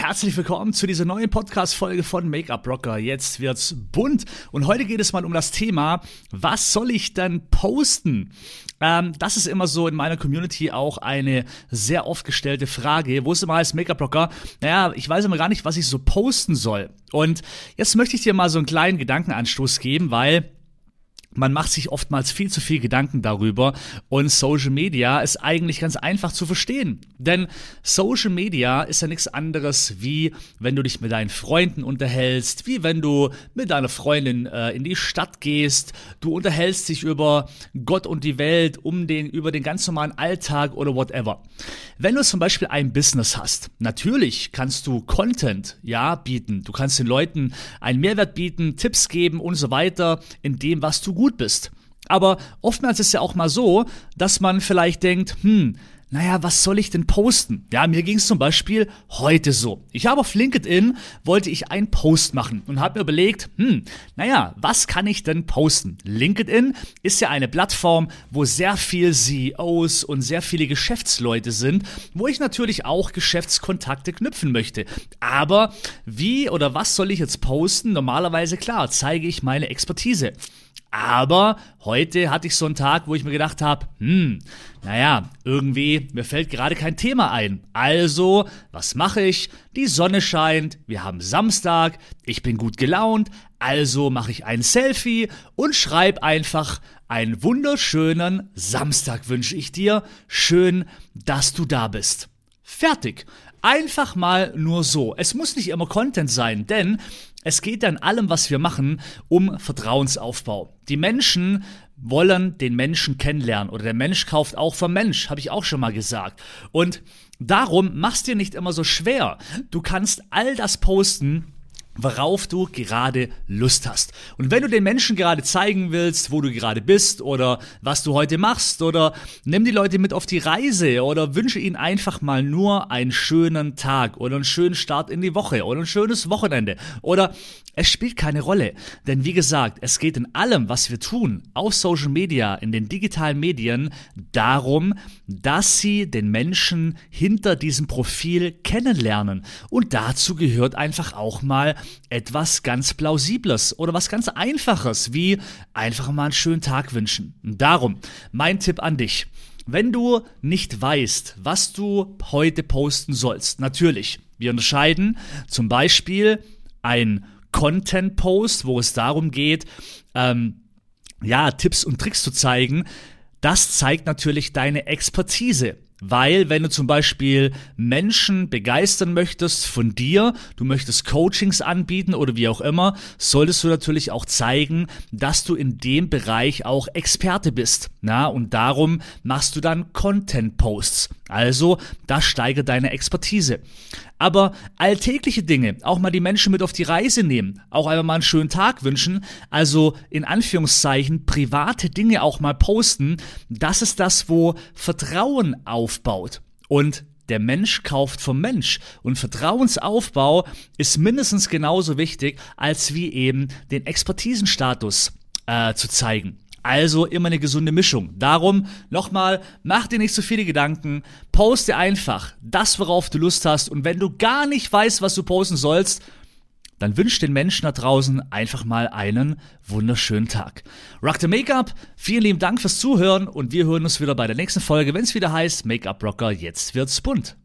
herzlich willkommen zu dieser neuen Podcast-Folge von Make-up Rocker. Jetzt wird's bunt und heute geht es mal um das Thema, was soll ich denn posten? Ähm, das ist immer so in meiner Community auch eine sehr oft gestellte Frage, wo es immer heißt, Make-up Rocker, naja, ich weiß immer gar nicht, was ich so posten soll. Und jetzt möchte ich dir mal so einen kleinen Gedankenanstoß geben, weil man macht sich oftmals viel zu viel Gedanken darüber und Social Media ist eigentlich ganz einfach zu verstehen. Denn Social Media ist ja nichts anderes wie, wenn du dich mit deinen Freunden unterhältst, wie wenn du mit deiner Freundin äh, in die Stadt gehst, du unterhältst dich über Gott und die Welt, um den, über den ganz normalen Alltag oder whatever. Wenn du zum Beispiel ein Business hast, natürlich kannst du Content, ja, bieten. Du kannst den Leuten einen Mehrwert bieten, Tipps geben und so weiter in dem, was du gut bist. Aber oftmals ist es ja auch mal so, dass man vielleicht denkt, hm, naja, was soll ich denn posten? Ja, mir ging es zum Beispiel heute so. Ich habe auf LinkedIn, wollte ich einen Post machen und habe mir überlegt, hm, naja, was kann ich denn posten? LinkedIn ist ja eine Plattform, wo sehr viel CEOs und sehr viele Geschäftsleute sind, wo ich natürlich auch Geschäftskontakte knüpfen möchte. Aber wie oder was soll ich jetzt posten? Normalerweise klar, zeige ich meine Expertise. Aber heute hatte ich so einen Tag, wo ich mir gedacht habe, hm, naja, irgendwie, mir fällt gerade kein Thema ein. Also, was mache ich? Die Sonne scheint, wir haben Samstag, ich bin gut gelaunt, also mache ich ein Selfie und schreibe einfach einen wunderschönen Samstag wünsche ich dir. Schön, dass du da bist. Fertig. Einfach mal nur so. Es muss nicht immer Content sein, denn es geht an allem, was wir machen, um Vertrauensaufbau. Die Menschen wollen den Menschen kennenlernen oder der Mensch kauft auch vom Mensch, habe ich auch schon mal gesagt. Und darum machst dir nicht immer so schwer. Du kannst all das posten, worauf du gerade Lust hast. Und wenn du den Menschen gerade zeigen willst, wo du gerade bist oder was du heute machst oder nimm die Leute mit auf die Reise oder wünsche ihnen einfach mal nur einen schönen Tag oder einen schönen Start in die Woche oder ein schönes Wochenende oder es spielt keine Rolle. Denn wie gesagt, es geht in allem, was wir tun, auf Social Media, in den digitalen Medien, darum, dass sie den Menschen hinter diesem Profil kennenlernen. Und dazu gehört einfach auch mal etwas ganz Plausibles oder was ganz Einfaches, wie einfach mal einen schönen Tag wünschen. Darum, mein Tipp an dich. Wenn du nicht weißt, was du heute posten sollst, natürlich, wir unterscheiden zum Beispiel ein Content-Post, wo es darum geht, ähm, ja, Tipps und Tricks zu zeigen. Das zeigt natürlich deine Expertise. Weil, wenn du zum Beispiel Menschen begeistern möchtest von dir, du möchtest Coachings anbieten oder wie auch immer, solltest du natürlich auch zeigen, dass du in dem Bereich auch Experte bist. Na, und darum machst du dann Content-Posts. Also, das steigert deine Expertise. Aber alltägliche Dinge, auch mal die Menschen mit auf die Reise nehmen, auch einmal mal einen schönen Tag wünschen, also in Anführungszeichen private Dinge auch mal posten, das ist das, wo Vertrauen aufbaut. Und der Mensch kauft vom Mensch. Und Vertrauensaufbau ist mindestens genauso wichtig, als wie eben den Expertisenstatus äh, zu zeigen. Also immer eine gesunde Mischung. Darum nochmal, mach dir nicht so viele Gedanken, poste einfach das, worauf du Lust hast und wenn du gar nicht weißt, was du posten sollst, dann wünsch den Menschen da draußen einfach mal einen wunderschönen Tag. Rock the Make-up, vielen lieben Dank fürs Zuhören und wir hören uns wieder bei der nächsten Folge, wenn es wieder heißt Make-up Rocker, jetzt wird's bunt.